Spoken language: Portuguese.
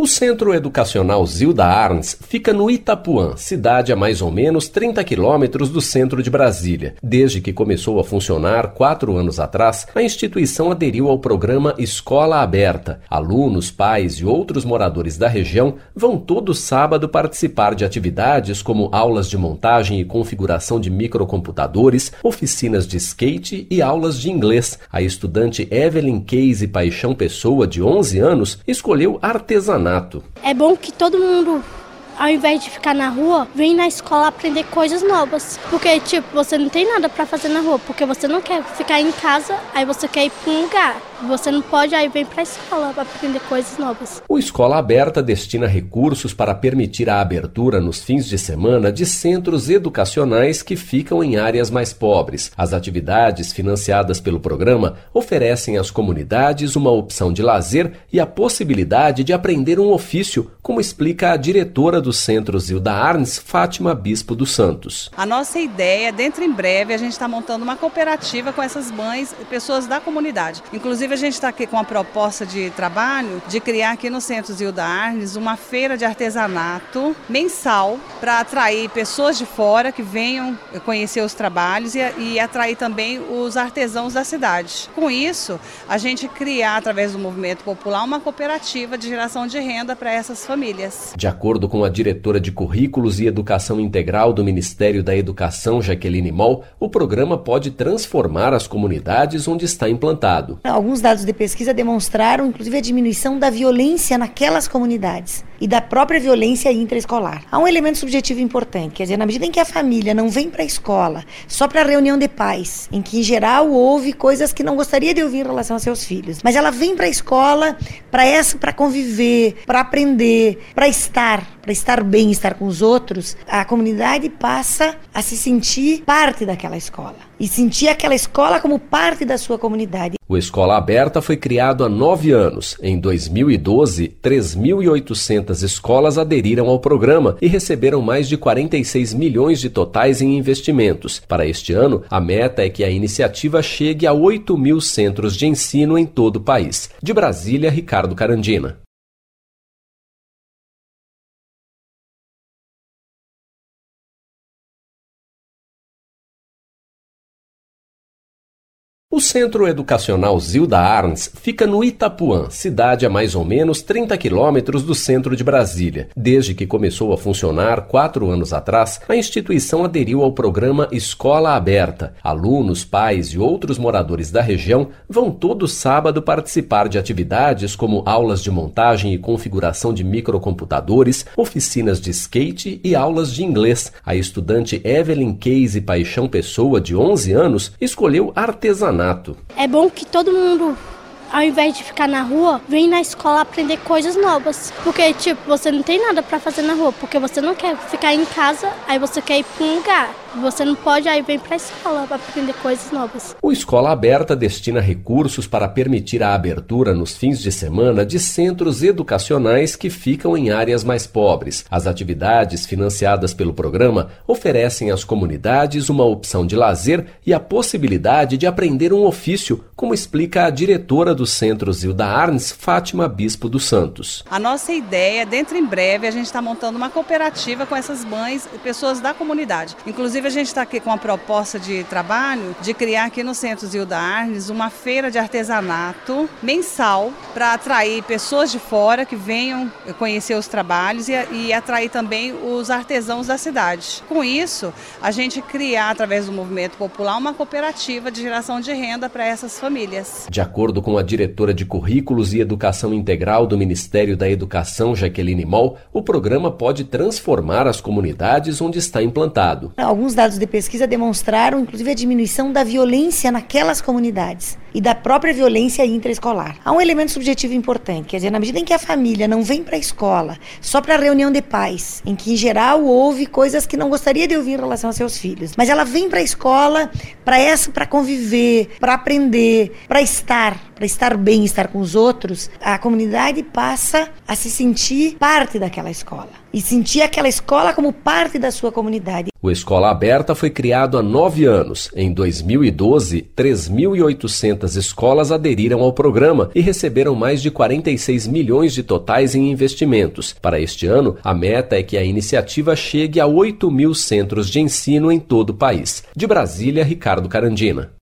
O Centro Educacional Zilda Arns fica no Itapuã, cidade a mais ou menos 30 quilômetros do centro de Brasília. Desde que começou a funcionar quatro anos atrás, a instituição aderiu ao programa Escola Aberta. Alunos, pais e outros moradores da região vão todo sábado participar de atividades como aulas de montagem e configuração de microcomputadores, oficinas de skate e aulas de inglês. A estudante Evelyn Case Paixão Pessoa, de 11 anos, escolheu artesanato é bom que todo mundo ao invés de ficar na rua, vem na escola aprender coisas novas. Porque, tipo, você não tem nada para fazer na rua, porque você não quer ficar em casa, aí você quer ir para um lugar. Você não pode, aí vem para a escola para aprender coisas novas. O Escola Aberta destina recursos para permitir a abertura nos fins de semana de centros educacionais que ficam em áreas mais pobres. As atividades financiadas pelo programa oferecem às comunidades uma opção de lazer e a possibilidade de aprender um ofício, como explica a diretora do Centro Zilda Arns, Fátima Bispo dos Santos. A nossa ideia, dentro em breve, a gente está montando uma cooperativa com essas mães e pessoas da comunidade. Inclusive, Inclusive, a gente está aqui com a proposta de trabalho de criar aqui no Centro Zilda Arnes uma feira de artesanato mensal para atrair pessoas de fora que venham conhecer os trabalhos e, e atrair também os artesãos da cidade. Com isso, a gente criar, através do movimento popular, uma cooperativa de geração de renda para essas famílias. De acordo com a diretora de Currículos e Educação Integral do Ministério da Educação, Jaqueline Moll, o programa pode transformar as comunidades onde está implantado. Alguns dados de pesquisa demonstraram, inclusive, a diminuição da violência naquelas comunidades e da própria violência intraescolar. Há um elemento subjetivo importante, quer dizer, na medida em que a família não vem para a escola só para reunião de pais, em que em geral ouve coisas que não gostaria de ouvir em relação a seus filhos, mas ela vem para a escola para essa, para conviver, para aprender, para estar, para estar bem, estar com os outros, a comunidade passa a se sentir parte daquela escola e sentir aquela escola como parte da sua comunidade. O Escola Aberta foi criado há nove anos. Em 2012, 3.800 escolas aderiram ao programa e receberam mais de 46 milhões de totais em investimentos. Para este ano, a meta é que a iniciativa chegue a 8 mil centros de ensino em todo o país. De Brasília, Ricardo Carandina. O Centro Educacional Zilda Arns fica no Itapuã, cidade a mais ou menos 30 quilômetros do centro de Brasília. Desde que começou a funcionar quatro anos atrás, a instituição aderiu ao programa Escola Aberta. Alunos, pais e outros moradores da região vão todo sábado participar de atividades como aulas de montagem e configuração de microcomputadores, oficinas de skate e aulas de inglês. A estudante Evelyn Case Paixão Pessoa, de 11 anos, escolheu artesanato é bom que todo mundo ao invés de ficar na rua, vem na escola aprender coisas novas. Porque, tipo, você não tem nada para fazer na rua, porque você não quer ficar em casa, aí você quer ir para um lugar. Você não pode, aí vem para a escola para aprender coisas novas. O Escola Aberta destina recursos para permitir a abertura nos fins de semana de centros educacionais que ficam em áreas mais pobres. As atividades financiadas pelo programa oferecem às comunidades uma opção de lazer e a possibilidade de aprender um ofício, como explica a diretora do Centro Zilda Arns, Fátima Bispo dos Santos. A nossa ideia, dentro em breve, a gente está montando uma cooperativa com essas mães e pessoas da comunidade. Inclusive, a gente está aqui com a proposta de trabalho de criar aqui no Centro Zilda Arnes uma feira de artesanato mensal para atrair pessoas de fora que venham conhecer os trabalhos e, e atrair também os artesãos da cidade. Com isso, a gente criar, através do movimento popular, uma cooperativa de geração de renda para essas famílias. De acordo com a diretora de Currículos e Educação Integral do Ministério da Educação, Jaqueline Moll, o programa pode transformar as comunidades onde está implantado. Alguns dados de pesquisa demonstraram, inclusive, a diminuição da violência naquelas comunidades e da própria violência intraescolar. Há um elemento subjetivo importante, quer dizer, na medida em que a família não vem para a escola só para reunião de pais, em que em geral ouve coisas que não gostaria de ouvir em relação a seus filhos, mas ela vem para a escola para essa, para conviver, para aprender, para estar, para estar bem, estar com os outros, a comunidade passa a se sentir parte daquela escola e sentir aquela escola como parte da sua comunidade. O Escola Aberta foi criado há nove anos. Em 2012, 3.800 escolas aderiram ao programa e receberam mais de 46 milhões de totais em investimentos. Para este ano, a meta é que a iniciativa chegue a 8 mil centros de ensino em todo o país. De Brasília, Ricardo Carandina.